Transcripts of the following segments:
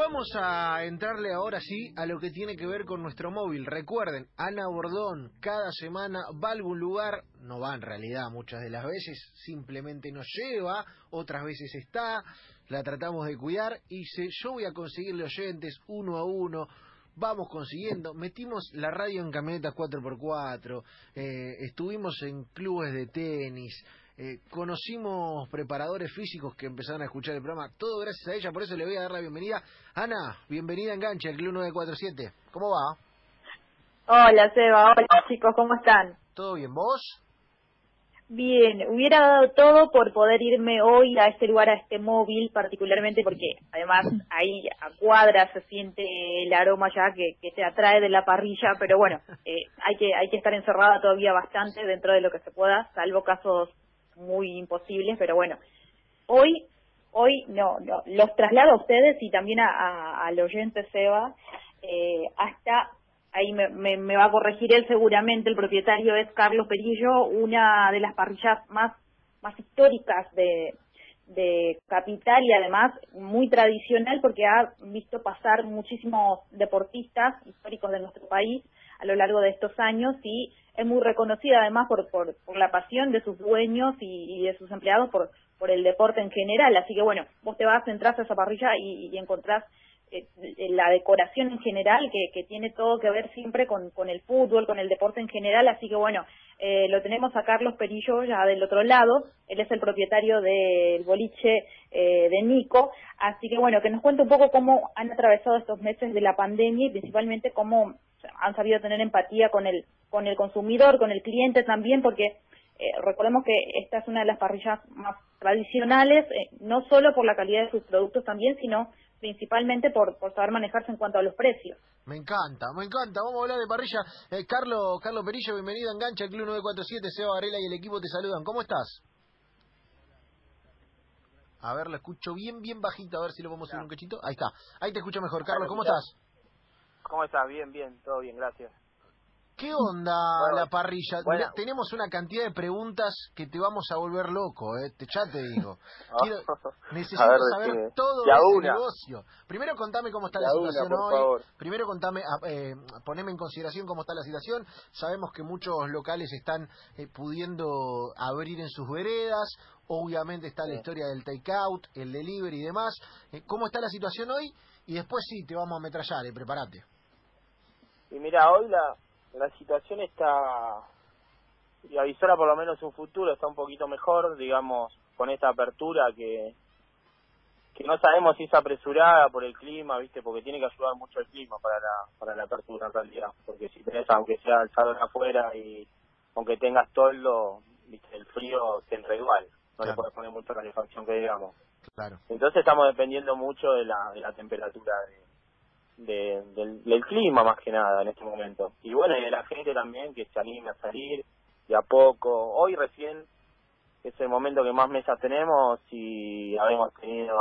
Vamos a entrarle ahora sí a lo que tiene que ver con nuestro móvil. Recuerden, Ana Bordón cada semana va a algún lugar, no va en realidad muchas de las veces, simplemente nos lleva, otras veces está, la tratamos de cuidar y dice, yo voy a conseguirle oyentes uno a uno, vamos consiguiendo, metimos la radio en camionetas 4x4, eh, estuvimos en clubes de tenis, eh, conocimos preparadores físicos que empezaron a escuchar el programa, todo gracias a ella, por eso le voy a dar la bienvenida. Ana, bienvenida a Enganche, al Club 947. ¿Cómo va? Hola Seba, hola chicos, ¿cómo están? ¿Todo bien, vos? Bien, hubiera dado todo por poder irme hoy a este lugar, a este móvil, particularmente porque además ahí a cuadras se siente el aroma ya que, que te atrae de la parrilla, pero bueno, eh, hay que hay que estar encerrada todavía bastante dentro de lo que se pueda, salvo casos muy imposibles, pero bueno, hoy, hoy no, no los traslado a ustedes y también a, al oyente Seba, eh, hasta, ahí me, me, va a corregir él seguramente, el propietario es Carlos Perillo, una de las parrillas más, más históricas de, de Capital y además muy tradicional porque ha visto pasar muchísimos deportistas históricos de nuestro país a lo largo de estos años y es muy reconocida además por, por, por la pasión de sus dueños y, de sus empleados por, por el deporte en general. Así que bueno, vos te vas, entras a esa parrilla y, y encontrás eh, la decoración en general que, que tiene todo que ver siempre con, con el fútbol, con el deporte en general. Así que bueno, eh, lo tenemos a Carlos Perillo ya del otro lado. Él es el propietario del boliche eh, de Nico. Así que bueno, que nos cuente un poco cómo han atravesado estos meses de la pandemia y principalmente cómo han sabido tener empatía con el, con el consumidor, con el cliente también, porque eh, recordemos que esta es una de las parrillas más tradicionales, eh, no solo por la calidad de sus productos también, sino principalmente por, por saber manejarse en cuanto a los precios. Me encanta, me encanta. Vamos a hablar de parrilla. Eh, Carlos, Carlos Perillo, bienvenido a Engancha, el Club 947, Seba Varela y el equipo te saludan. ¿Cómo estás? A ver, lo escucho bien, bien bajito, a ver si lo podemos subir un cachito. Ahí está, ahí te escucho mejor. Carlos, ¿cómo estás? ¿Cómo estás? Bien, bien, todo bien, gracias. ¿Qué onda la parrilla? tenemos una cantidad de preguntas que te vamos a volver loco, ¿eh? ya te digo. necesito saber todo ese negocio. Primero contame cómo está la situación hoy. Primero contame, ah, eh, poneme en consideración cómo está la situación. Sabemos que muchos locales están eh, pudiendo abrir en sus veredas. Obviamente está la historia del takeout, el delivery y demás. Eh, ¿Cómo está la situación hoy? Y después sí, te vamos a ametrallar, eh, prepárate. Y mira, hoy la, la situación está, y avisora por lo menos un futuro, está un poquito mejor, digamos, con esta apertura que, que no sabemos si es apresurada por el clima, ¿viste? Porque tiene que ayudar mucho el clima para la, para la apertura en realidad. Porque si tenés, aunque sea el salón afuera y aunque tengas toldo, ¿viste? El frío te entra igual. No le puedes poner mucha calefacción que digamos. Claro. Entonces estamos dependiendo mucho de la, de la temperatura de, de, del, clima más que nada en este momento. Y bueno, y de la gente también que se anime a salir de a poco. Hoy recién es el momento que más mesas tenemos y habíamos tenido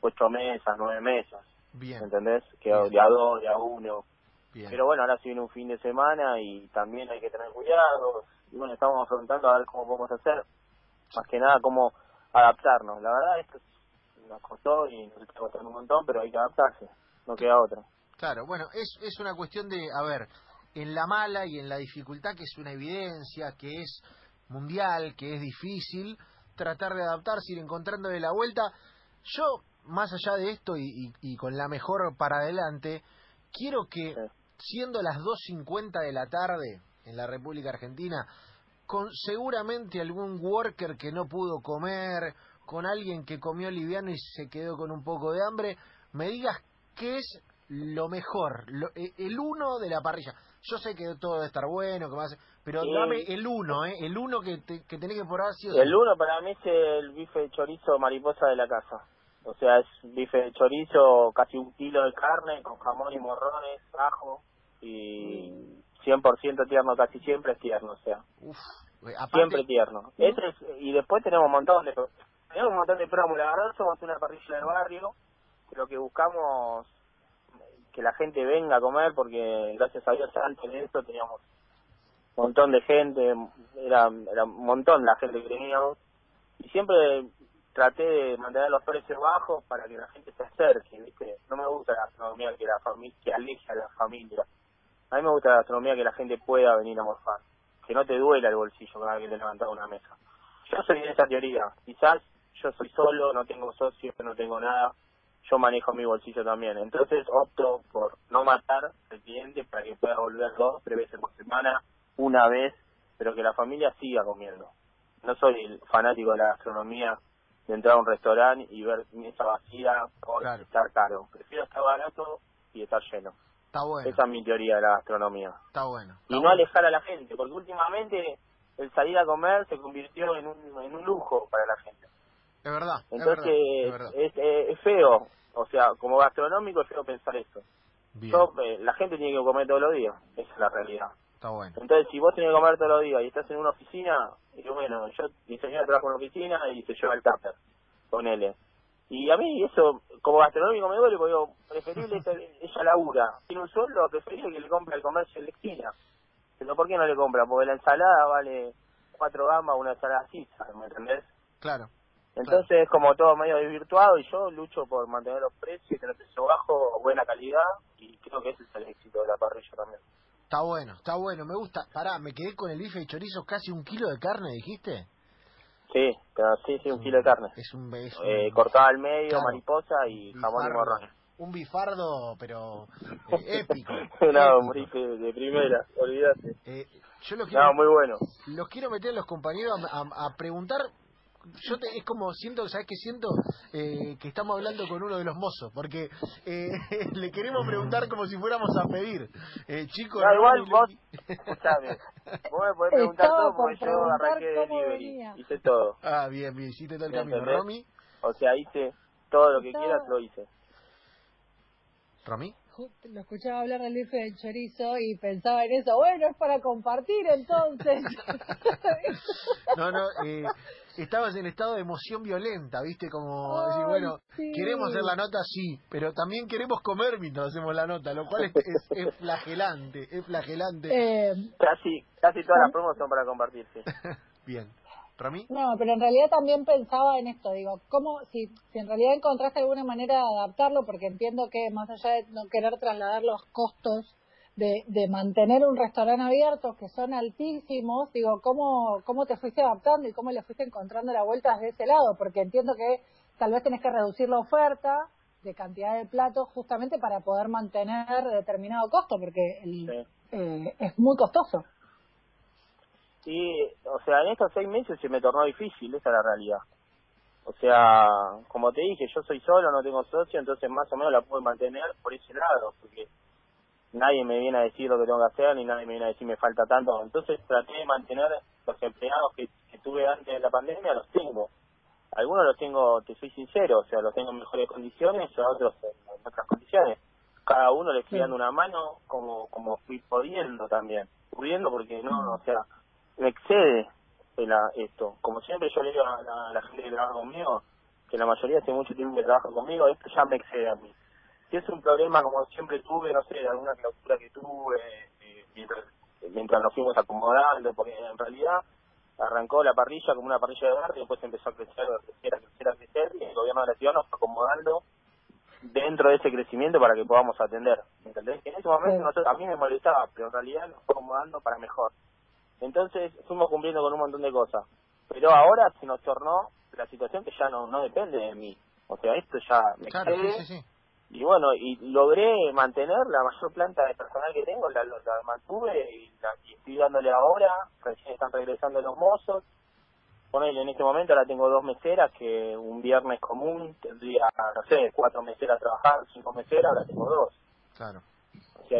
ocho mesas, nueve mesas. Bien. ¿Entendés? Que de a dos, de a uno. Pero bueno, ahora se viene un fin de semana y también hay que tener cuidado. Y bueno, estamos afrontando a ver cómo podemos hacer. Más que nada, cómo adaptarnos. La verdad, esto nos costó y nos está costando un montón, pero hay que adaptarse. No queda otra. Claro, bueno, es, es una cuestión de, a ver, en la mala y en la dificultad, que es una evidencia, que es mundial, que es difícil, tratar de adaptarse, ir encontrándole la vuelta. Yo, más allá de esto y, y, con la mejor para adelante, quiero que, siendo las 2.50 de la tarde en la República Argentina, con seguramente algún worker que no pudo comer, con alguien que comió liviano y se quedó con un poco de hambre, me digas qué es lo mejor, eh, el uno de la parrilla. Yo sé que todo debe estar bueno, que más, pero dame el uno, ¿eh? El uno que, que tenés que probar sí El uno para mí es el bife de chorizo mariposa de la casa. O sea, es bife de chorizo, casi un kilo de carne, con jamón y morrones, ajo, y 100% tierno, casi siempre es tierno, o sea. Eh, siempre tierno. Es, y después tenemos un montón de... Tenemos un montón de promos, la verdad somos una parrilla del barrio, lo que buscamos que la gente venga a comer porque gracias a Dios antes de eso teníamos un montón de gente, era, era un montón la gente que teníamos y siempre traté de mantener los precios bajos para que la gente se acerque, ¿viste? No me gusta la gastronomía que la familia que aleje a la familia. A mí me gusta la gastronomía que la gente pueda venir a morfar, que no te duela el bolsillo cada vez que te levantas una mesa. Yo soy de esa teoría. Quizás yo soy solo, no tengo socios, no tengo nada. Yo manejo mi bolsillo también. Entonces opto por no matar al cliente para que pueda volver dos, tres veces por semana, una vez, pero que la familia siga comiendo. No soy el fanático de la gastronomía de entrar a un restaurante y ver mesa vacía o estar caro. Prefiero estar barato y estar lleno. Está bueno. Esa es mi teoría de la gastronomía. Está bueno. y no alejar a la gente, porque últimamente el salir a comer se convirtió en un, en un lujo para la gente. Es verdad. Entonces es, verdad, es, es, feo, o sea, como gastronómico es feo pensar eso. Yo, eh, la gente tiene que comer todos los días, esa es la realidad. Está bueno. Entonces, si vos tenés que comer todos los días y estás en una oficina, y bueno, yo, mi señora trabaja en una oficina y se lleva el tupper, con él. Y a mí eso, como gastronómico me duele, porque digo, preferible ella labura, tiene un sueldo, preferible que le compre el comercio en la esquina. Pero ¿por qué no le compra? Porque la ensalada vale cuatro gambas, una ensalada así, ¿me entendés? Claro. Entonces es como todo medio desvirtuado y yo lucho por mantener los precios, tener precio bajo, buena calidad y creo que ese es el éxito de la parrilla también. Está bueno, está bueno, me gusta. Pará, me quedé con el bife y chorizo, casi un kilo de carne, dijiste. Sí, pero sí, sí, un kilo de carne. Es un, es eh, cortada al medio, mariposa y jamón y morrón. Un bifardo, pero eh, épico. no, un bife de primera, olvídate. Eh, yo lo quiero, no, muy bueno. Los quiero meter a los compañeros a, a preguntar yo te, es como siento, ¿sabes qué siento? Eh, que estamos hablando con uno de los mozos, porque eh, le queremos preguntar como si fuéramos a pedir. Eh, chicos, no, igual vos, escuchame, vos me podés preguntar todo porque yo arranqué de delivery, hice todo. Ah, bien, bien, hiciste todo el camino. ¿Romy? O sea, hice todo lo que quieras, lo hice. ¿Romy? lo escuchaba hablar del bife del chorizo y pensaba en eso, bueno, es para compartir entonces. no, no, eh, estabas en estado de emoción violenta, ¿viste? Como decir, bueno, queremos hacer la nota, sí, pero también queremos comer mientras hacemos la nota, lo cual es, es, flagelante, es flagelante. Eh, casi, casi todas las promos son para compartir, sí. Bien. ¿Rami? No, pero en realidad también pensaba en esto, digo, ¿cómo, si, si en realidad encontraste alguna manera de adaptarlo, porque entiendo que más allá de no querer trasladar los costos de, de mantener un restaurante abierto, que son altísimos, digo, ¿cómo, ¿cómo te fuiste adaptando y cómo le fuiste encontrando la vuelta desde ese lado? Porque entiendo que tal vez tenés que reducir la oferta de cantidad de platos justamente para poder mantener determinado costo, porque el, eh, es muy costoso. Sí, o sea, en estos seis meses se me tornó difícil, esa es la realidad. O sea, como te dije, yo soy solo, no tengo socio, entonces más o menos la puedo mantener por ese lado, porque nadie me viene a decir lo que tengo que hacer, ni nadie me viene a decir me falta tanto. Entonces traté de mantener los empleados que, tuve antes de la pandemia, los tengo. Algunos los tengo, te soy sincero, o sea, los tengo en mejores condiciones, a otros en, otras condiciones. Cada uno le estoy dando una mano como como fui pudiendo también. Pudiendo porque no, o sea, me excede esto. Como siempre yo le digo a la, gente que trabaja conmigo, que la mayoría hace mucho tiempo que trabaja conmigo, esto ya me excede a mí. Si es un problema como siempre tuve, no sé, alguna clausura que tuve, eh, mientras, mientras nos fuimos acomodando, porque en realidad arrancó la parrilla como una parrilla de barrio, después empezó a crecer, a crecer, a crecer, a crecer, y el gobierno de la ciudad nos fue acomodando dentro de ese crecimiento para que podamos atender. ¿Entendés? En ese momento a mí me molestaba, pero en realidad nos fue acomodando para mejor. Entonces fuimos cumpliendo con un montón de cosas. Pero ahora se nos tornó la situación que ya no, no depende de mí. O sea, esto ya me claro, sí, sí, Y bueno, y logré mantener la mayor planta de personal que tengo, la, la mantuve y, la, estoy dándole ahora. Recién están regresando los mozos. Ponele, en este momento ahora tengo dos meseras que un viernes común tendría, no sé, cuatro meseras a trabajar, cinco meseras, ahora tengo dos. Claro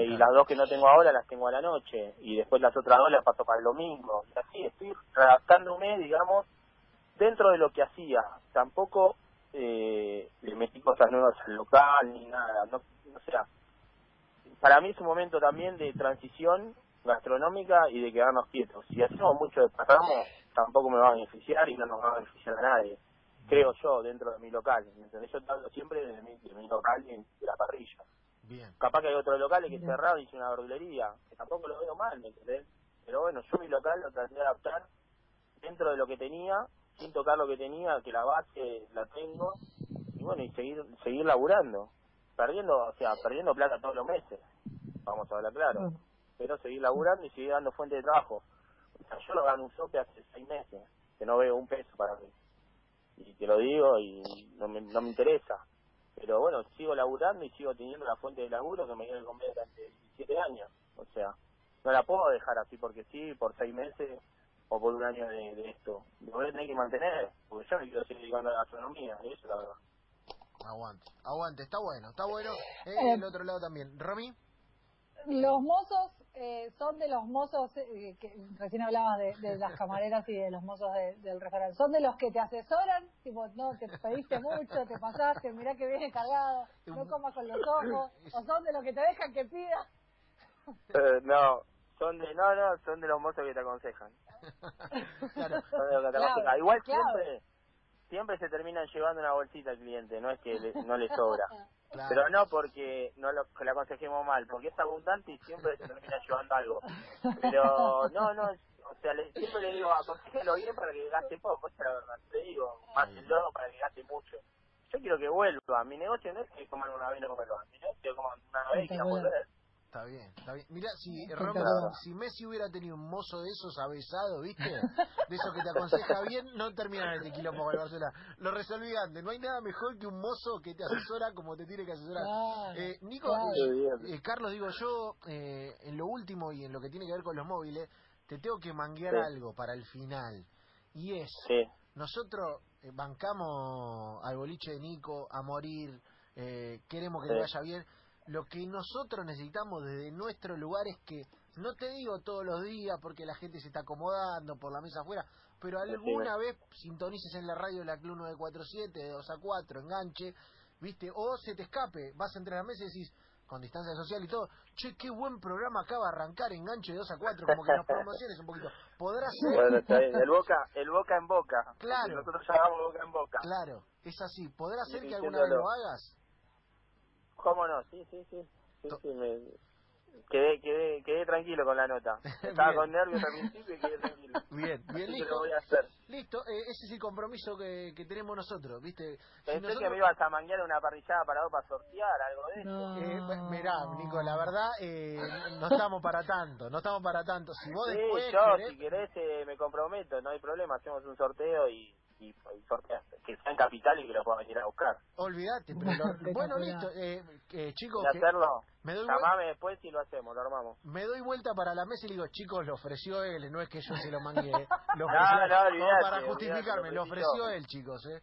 y las dos que no tengo ahora las tengo a la noche y después las otras dos las paso para el domingo y así estoy redactándome digamos dentro de lo que hacía tampoco eh, le metí cosas nuevas al local ni nada no, no sea para mí es un momento también de transición gastronómica y de quedarnos quietos si hacemos mucho de pasamos tampoco me va a beneficiar y no nos va a beneficiar a nadie creo yo dentro de mi local ¿entendés? yo hablo siempre de mi, de mi local y de la parrilla Capaz que hay otros locales que cerraron y hice una verdulería, que tampoco lo veo mal, ¿me entendés? Pero bueno, yo mi local lo traté de adaptar dentro de lo que tenía, sin tocar lo que tenía, que la base la tengo, y bueno, y seguir, seguir laburando, perdiendo, o sea, perdiendo plata todos los meses, vamos a hablar claro, Mm. pero seguir laburando y seguir dando fuente de trabajo. O sea, yo lo gano un sope hace seis meses, que no veo un peso para mí. Y te lo digo y no me, no me interesa. Pero bueno, sigo laburando y sigo teniendo la fuente de laburo que me dio el convenio durante 17 años. O sea, no la puedo dejar así porque sí, por seis meses o por un año de, de esto. Lo voy a tener que mantener, porque yo me quiero seguir dedicando a la gastronomía, y eso es la verdad. Aguante, aguante, está bueno, está bueno. Eh, Eh, el otro lado también. Romy, Los mozos eh, son de los mozos, eh, que recién hablabas de, de las camareras y de los mozos de- del restaurante, son de los que te asesoran, tipo, no, te pediste mucho, te pasaste, mirá que viene cargado, no comas con los ojos, o son de los que te dejan que pidas. Eh, no, son de, no, no, son de los mozos que te aconsejan. Claro, Claro. Igual claro. siempre, siempre se terminan llevando una bolsita al cliente, no es que le- no le sobra. claro. Pero no porque no lo, que le aconsejemos mal, porque es abundante y siempre se termina llevando algo. Pero no, no, o sea, le, siempre le digo, aconsejelo bien para que gaste poco, es la verdad. Te digo, más el logo para que gaste mucho. Yo quiero que vuelva, mi negocio no es que coman una vez y no comerlo, mi negocio es que coman una vez y quieran volver. Está bien, está bien. Mira, si. Romy, si Messi hubiera tenido un mozo de esos avesado, ¿viste? De esos que te aconseja bien, no terminan este quilombo con el Barcelona. Lo resolví antes. No hay nada mejor que un mozo que te asesora como te tiene que asesorar. Eh, Nico, claro. eh, eh, Carlos, digo yo, eh, en lo último y en lo que tiene que ver con los móviles, te tengo que manguear Sí. algo para el final. Y es, Sí, nosotros eh, bancamos al boliche de Nico a morir, eh, queremos que Sí. le vaya bien. Lo que nosotros necesitamos desde nuestro lugar es que, no te digo todos los días porque la gente se está acomodando por la mesa afuera, pero alguna vez sintonices en la radio de la Club 947 de 2 a 4, enganche, ¿viste? O se te escape, vas entre las mesas y decís, con distancia social y todo, che, qué buen programa acaba de arrancar, enganche de 2 a 4, como que nos promociones un poquito. Podrá ser, bueno, está bien. El boca, el boca en boca. Claro. Nosotros llamamos boca en boca. claro, es así, podrá Y ser que alguna vez lo hagas. ¿Cómo no? Sí, sí, sí. sí, sí me... quedé, quedé, quedé tranquilo con la nota. Estaba con nervios al principio y quedé tranquilo. Bien, bien, Así listo. lo voy a hacer. Listo, eh, ese es el compromiso que, que tenemos nosotros, ¿viste? Si Pensé nosotros- que me ibas a manguear una parrillada para vos para sortear algo de eso. No. Eh, bu- mirá, Nico, la verdad, eh, no estamos para tanto, no estamos para tanto. Si vos Sí, después yo querés- si querés eh, me comprometo, no hay problema, hacemos un sorteo y, y, y sorteas. Que sea en capital y que lo pueda venir a buscar. olvidate. Pero bueno, listo, eh, eh, chicos, ¿Y que hacerlo? Me doy, Llamame después y lo hacemos, lo armamos. me doy vuelta para la mesa y le digo, chicos, lo ofreció él, no es que yo se lo mangué. Lo No, ofreció, no, olvidate, para olvidate, justificarme, lo ofreció él, chicos, ¿eh?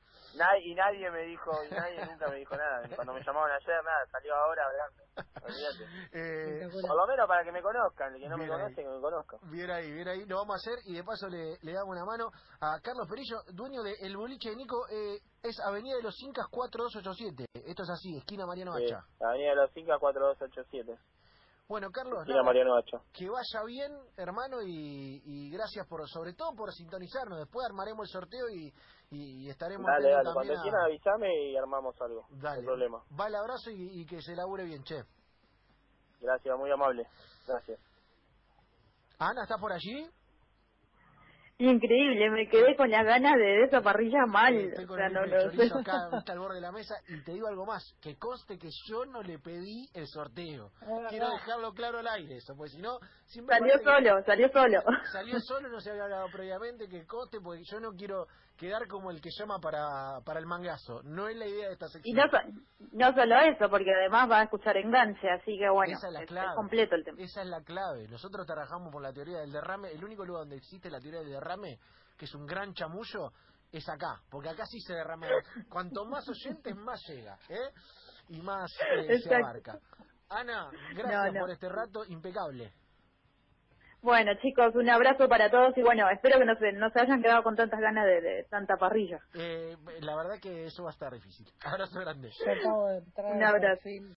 Y nadie me dijo, y nadie nunca me dijo nada. Cuando me llamaban ayer, nada, salió ahora hablando. Olvídate. Eh, Por lo menos para que me conozcan, el que no me Bien ahí. conoce, que me conozca. Bien ahí, bien ahí, lo vamos a hacer y de paso le, le damos una mano a Carlos Perillo, dueño de El Boliche de Nico, eh, es Avenida de los Incas 4287, esto es así, esquina Mariano Sí, Hacha. Avenida de los 5 a 4287. Bueno, Carlos, Esquina nada, Mariano Hacha. que vaya bien, hermano, y, y gracias por, sobre todo por sintonizarnos, después armaremos el sorteo y, y, y estaremos Dale, dale, cuando a- quieran avísame y armamos algo. Dale, problema. va el abrazo y, y que se labure bien, che. Gracias, muy amable. Gracias. Ana, ¿estás por allí? Increíble, me quedé con las ganas de, esa parrilla mal. Estoy O con sea, el no lo sé. acá, al borde de la mesa y te digo algo más, que conste que yo no le pedí el sorteo. verdad. Quiero dejarlo claro al aire eso, porque si no, Salió que- solo, salió solo. Salió solo, no se había hablado previamente, que conste, porque yo no quiero quedar como el que llama para, para el mangazo. No es la idea de esta Y sección. no, so- no solo eso, porque además va a escuchar enganche, así que bueno, Esa es la clave. es completo el tema. Esa es la clave. Nosotros trabajamos por la teoría del derrame. El único lugar donde existe la teoría del derrame, que es un gran chamullo, es acá. Porque acá sí se derrama. Cuanto más oyentes, más llega. ¿eh? Y más eh, se abarca. Ana, gracias No, no. por este rato. Impecable. Bueno, chicos, un abrazo para todos y bueno, espero que no se, no se hayan quedado con tantas ganas de, de tanta parrilla. Eh, la verdad que eso va a estar difícil. Abrazo grande. Un abrazo.